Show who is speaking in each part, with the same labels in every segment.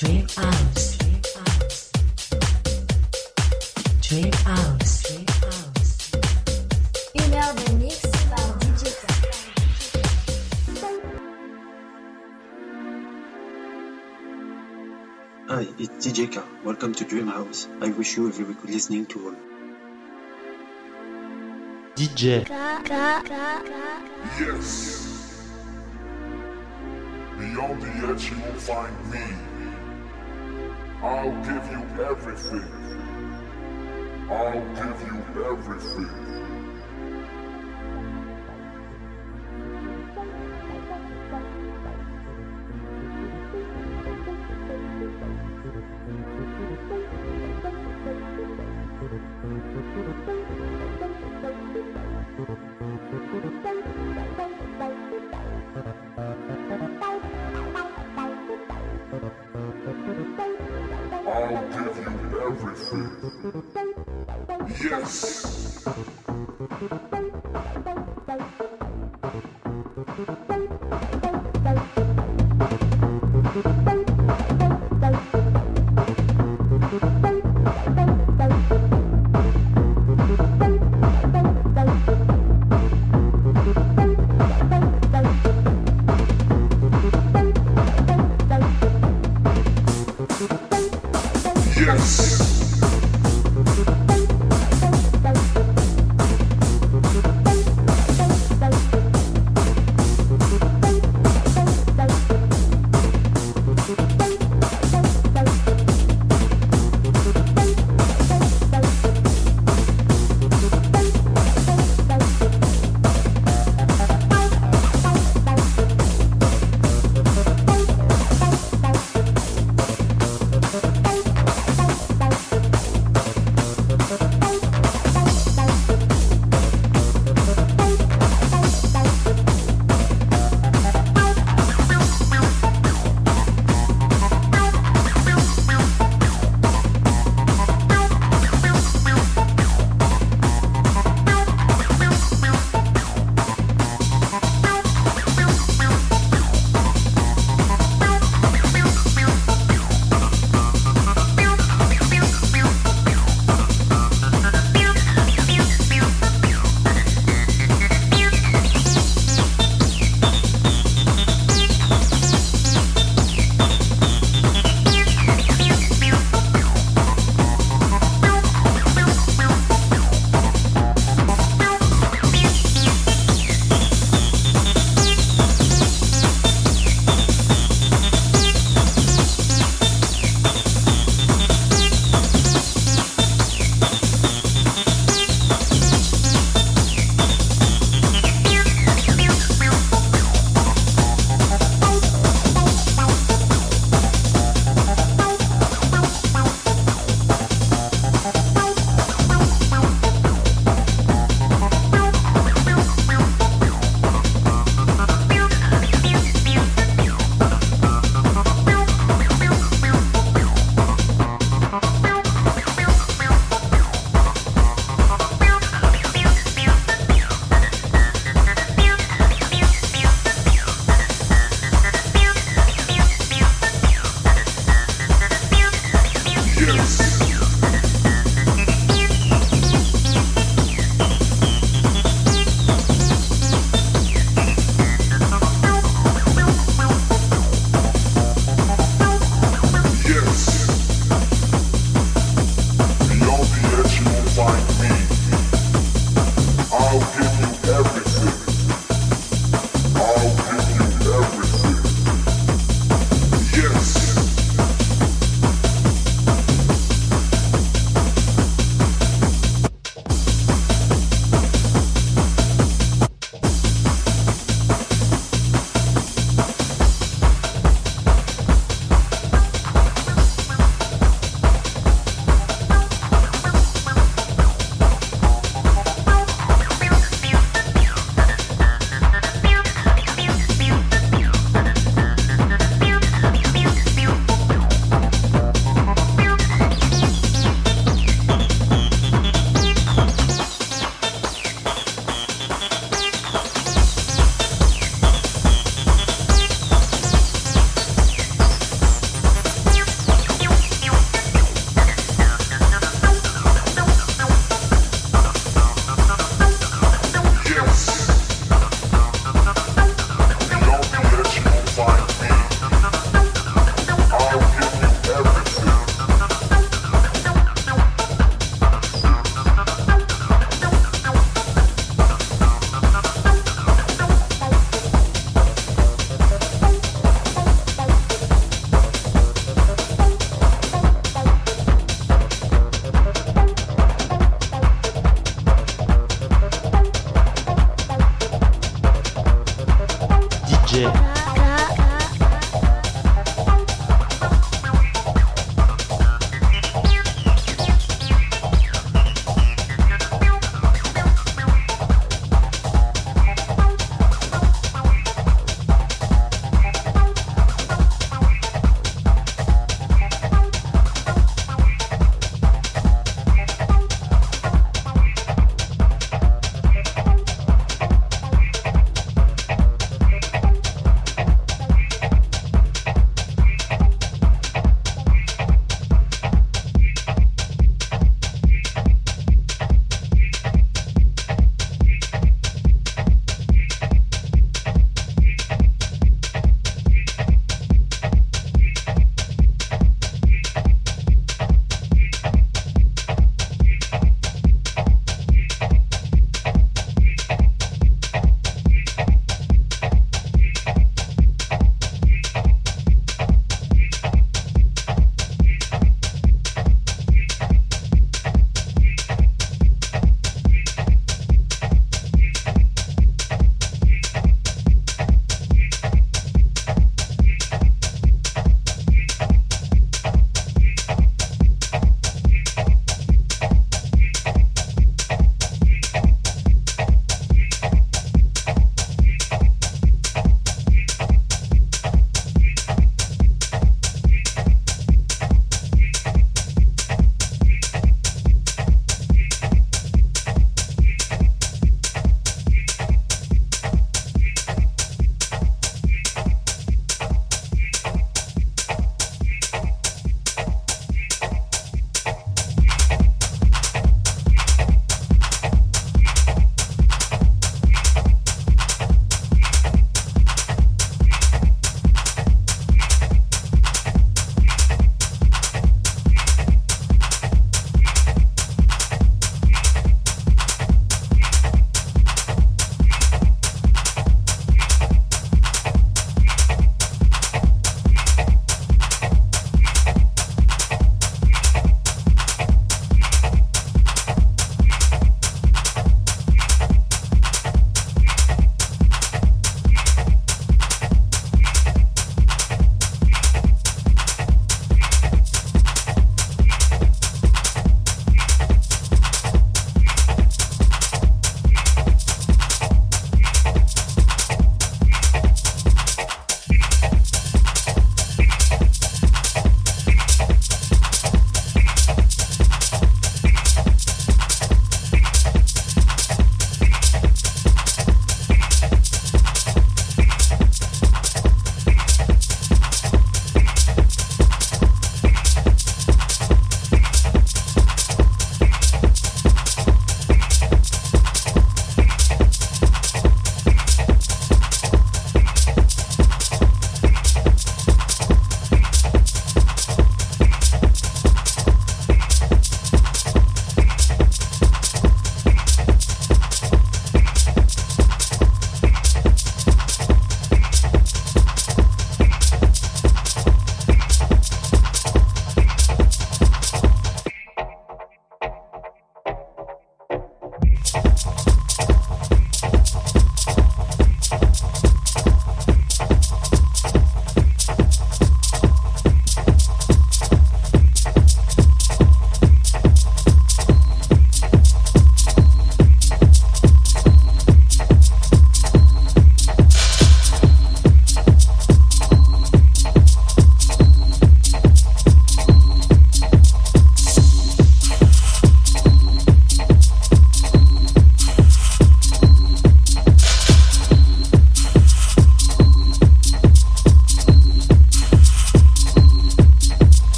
Speaker 1: Hi, it's DJ K. Welcome to Dream House. I wish you a very good listening to all.
Speaker 2: DJ
Speaker 3: Yes. Beyond the edge, you will find me. I'll give you everything. I'll give you everything.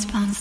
Speaker 2: Response.